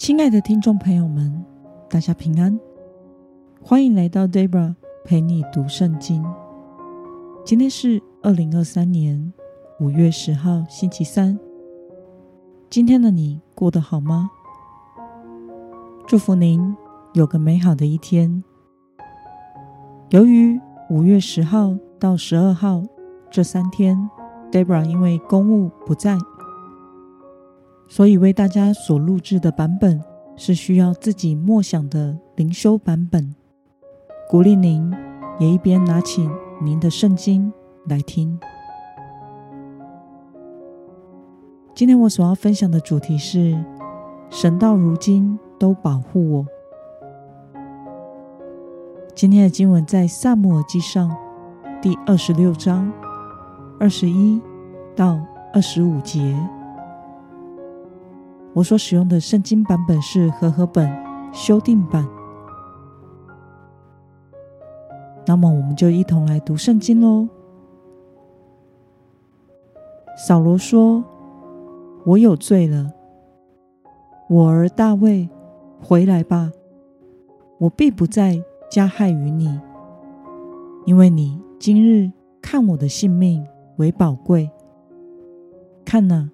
亲爱的听众朋友们，大家平安，欢迎来到 Debra 陪你读圣经。今天是二零二三年五月十号，星期三。今天的你过得好吗？祝福您有个美好的一天。由于五月十号到十二号这三天，Debra 因为公务不在。所以为大家所录制的版本是需要自己默想的灵修版本，鼓励您也一边拿起您的圣经来听。今天我所要分享的主题是：神到如今都保护我。今天的经文在撒母耳记上第二十六章二十一到二十五节。我所使用的圣经版本是和合本修订版。那么，我们就一同来读圣经喽。扫罗说：“我有罪了，我儿大卫，回来吧，我必不再加害于你，因为你今日看我的性命为宝贵。看哪。”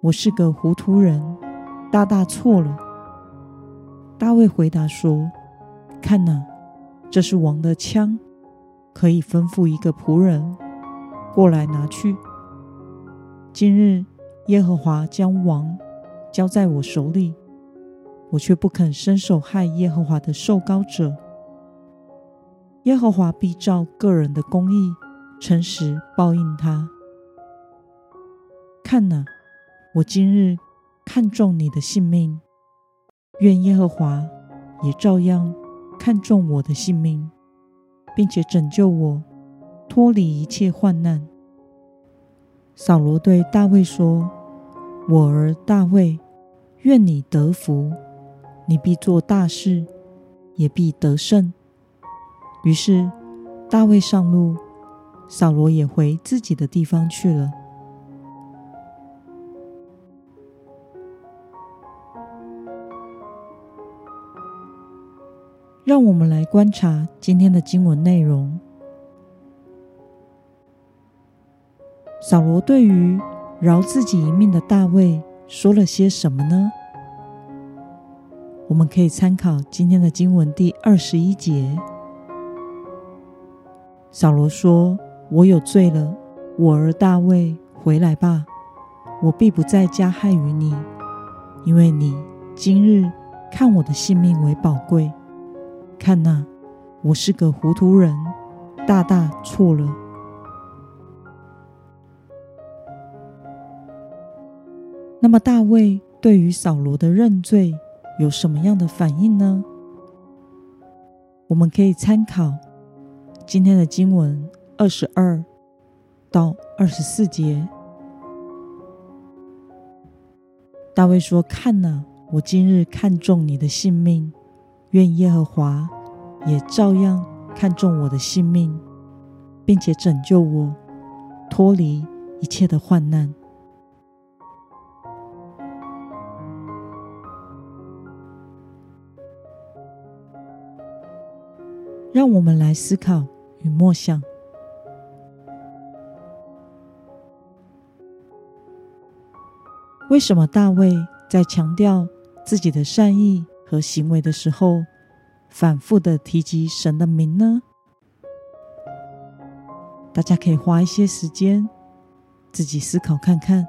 我是个糊涂人，大大错了。大卫回答说：“看哪，这是王的枪，可以吩咐一个仆人过来拿去。今日耶和华将王交在我手里，我却不肯伸手害耶和华的受膏者。耶和华必照个人的公义、诚实报应他。看哪。”我今日看重你的性命，愿耶和华也照样看重我的性命，并且拯救我脱离一切患难。扫罗对大卫说：“我儿大卫，愿你得福，你必做大事，也必得胜。”于是大卫上路，扫罗也回自己的地方去了。让我们来观察今天的经文内容。扫罗对于饶自己一命的大卫说了些什么呢？我们可以参考今天的经文第二十一节。扫罗说：“我有罪了，我儿大卫，回来吧，我必不再加害于你，因为你今日看我的性命为宝贵。”看哪，我是个糊涂人，大大错了。那么，大卫对于扫罗的认罪有什么样的反应呢？我们可以参考今天的经文二十二到二十四节。大卫说：“看哪，我今日看重你的性命。”愿耶和华也照样看重我的性命，并且拯救我脱离一切的患难。让我们来思考与默想：为什么大卫在强调自己的善意和行为的时候，反复的提及神的名呢？大家可以花一些时间，自己思考看看。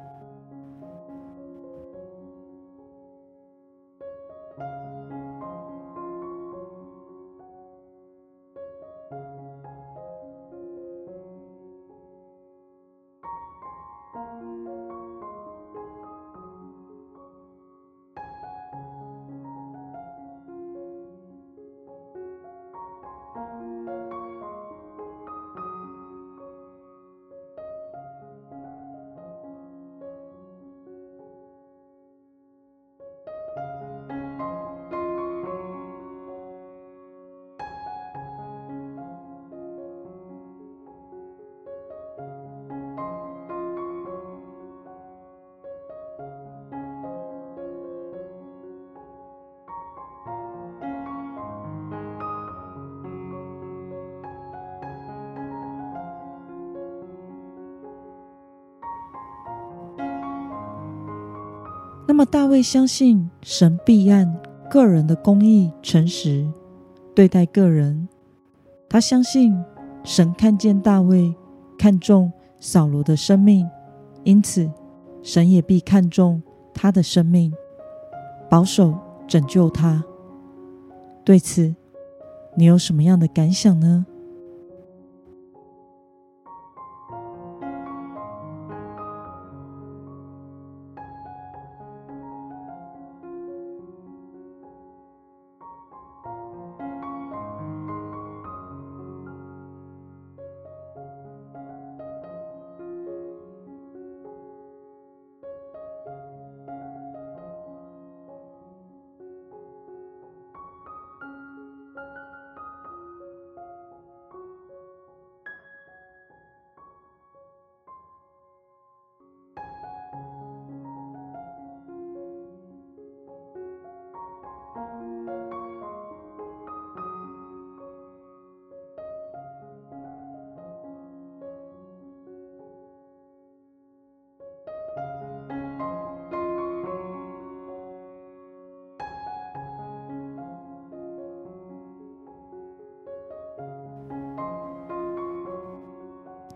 么大卫相信神必按个人的公义诚实对待个人。他相信神看见大卫看重扫罗的生命，因此神也必看重他的生命，保守拯救他。对此，你有什么样的感想呢？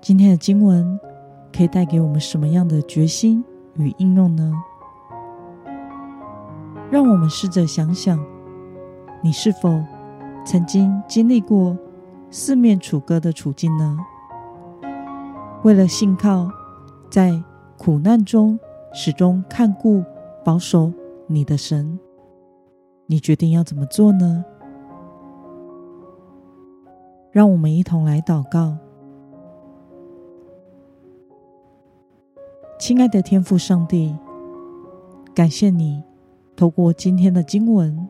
今天的经文可以带给我们什么样的决心与应用呢？让我们试着想想，你是否曾经经历过四面楚歌的处境呢？为了信靠在苦难中始终看顾保守你的神，你决定要怎么做呢？让我们一同来祷告。亲爱的天父上帝，感谢你透过今天的经文，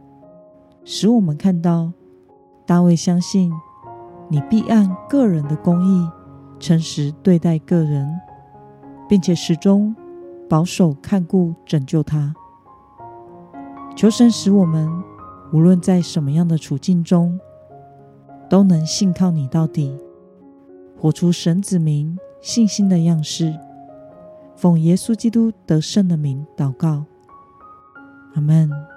使我们看到大卫相信你必按个人的公义诚实对待个人，并且始终保守看顾拯救他。求神使我们无论在什么样的处境中，都能信靠你到底，活出神子民信心的样式。奉耶稣基督得胜的名祷告，阿门。